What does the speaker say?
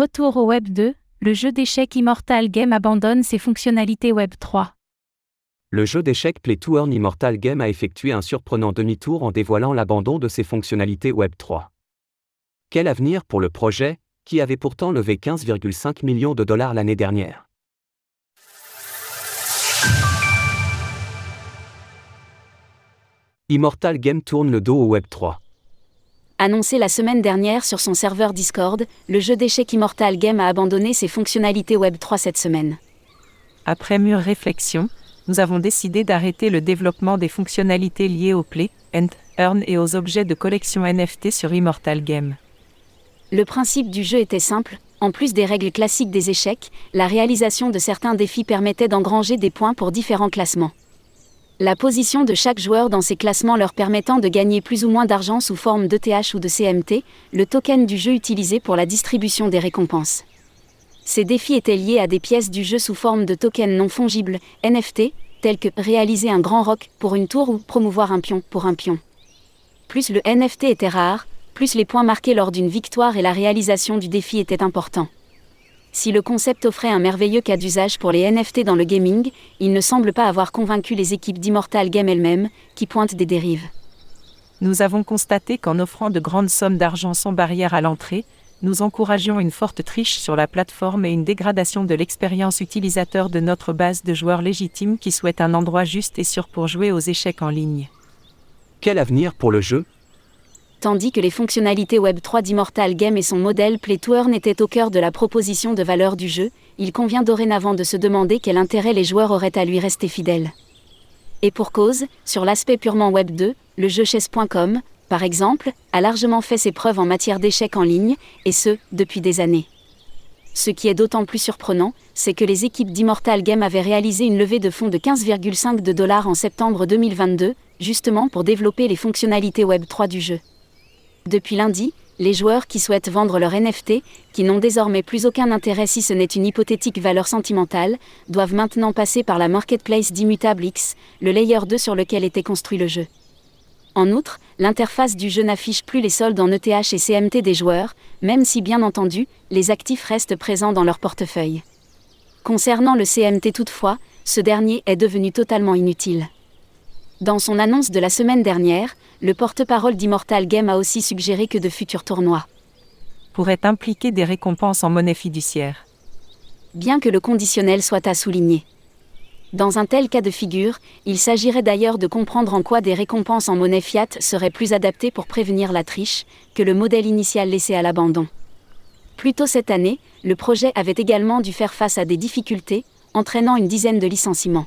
Retour au Web 2, le jeu d'échecs Immortal Game abandonne ses fonctionnalités Web 3. Le jeu d'échecs Play to Earn Immortal Game a effectué un surprenant demi-tour en dévoilant l'abandon de ses fonctionnalités Web 3. Quel avenir pour le projet, qui avait pourtant levé 15,5 millions de dollars l'année dernière? Immortal Game tourne le dos au Web 3. Annoncé la semaine dernière sur son serveur Discord, le jeu d'échecs Immortal Game a abandonné ses fonctionnalités Web 3 cette semaine. Après mûre réflexion, nous avons décidé d'arrêter le développement des fonctionnalités liées au Play, and Earn et aux objets de collection NFT sur Immortal Game. Le principe du jeu était simple, en plus des règles classiques des échecs, la réalisation de certains défis permettait d'engranger des points pour différents classements la position de chaque joueur dans ces classements leur permettant de gagner plus ou moins d'argent sous forme d'ETH ou de CMT, le token du jeu utilisé pour la distribution des récompenses. Ces défis étaient liés à des pièces du jeu sous forme de tokens non fongibles, NFT, tels que réaliser un grand rock pour une tour ou promouvoir un pion pour un pion. Plus le NFT était rare, plus les points marqués lors d'une victoire et la réalisation du défi étaient importants. Si le concept offrait un merveilleux cas d'usage pour les NFT dans le gaming, il ne semble pas avoir convaincu les équipes d'Immortal Game elles-mêmes, qui pointent des dérives. Nous avons constaté qu'en offrant de grandes sommes d'argent sans barrière à l'entrée, nous encourageons une forte triche sur la plateforme et une dégradation de l'expérience utilisateur de notre base de joueurs légitimes qui souhaitent un endroit juste et sûr pour jouer aux échecs en ligne. Quel avenir pour le jeu? Tandis que les fonctionnalités Web 3 d'Immortal Game et son modèle Play to Earn étaient au cœur de la proposition de valeur du jeu, il convient dorénavant de se demander quel intérêt les joueurs auraient à lui rester fidèles. Et pour cause, sur l'aspect purement Web 2, le jeu chess.com, par exemple, a largement fait ses preuves en matière d'échecs en ligne, et ce, depuis des années. Ce qui est d'autant plus surprenant, c'est que les équipes d'Immortal Game avaient réalisé une levée de fonds de 15,5 de dollars en septembre 2022, justement pour développer les fonctionnalités Web 3 du jeu. Depuis lundi, les joueurs qui souhaitent vendre leur NFT, qui n'ont désormais plus aucun intérêt si ce n'est une hypothétique valeur sentimentale, doivent maintenant passer par la marketplace d'Immutable X, le layer 2 sur lequel était construit le jeu. En outre, l'interface du jeu n'affiche plus les soldes en ETH et CMT des joueurs, même si bien entendu, les actifs restent présents dans leur portefeuille. Concernant le CMT toutefois, ce dernier est devenu totalement inutile. Dans son annonce de la semaine dernière, le porte-parole d'Immortal Game a aussi suggéré que de futurs tournois pourraient impliquer des récompenses en monnaie fiduciaire. Bien que le conditionnel soit à souligner. Dans un tel cas de figure, il s'agirait d'ailleurs de comprendre en quoi des récompenses en monnaie fiat seraient plus adaptées pour prévenir la triche que le modèle initial laissé à l'abandon. Plus tôt cette année, le projet avait également dû faire face à des difficultés, entraînant une dizaine de licenciements.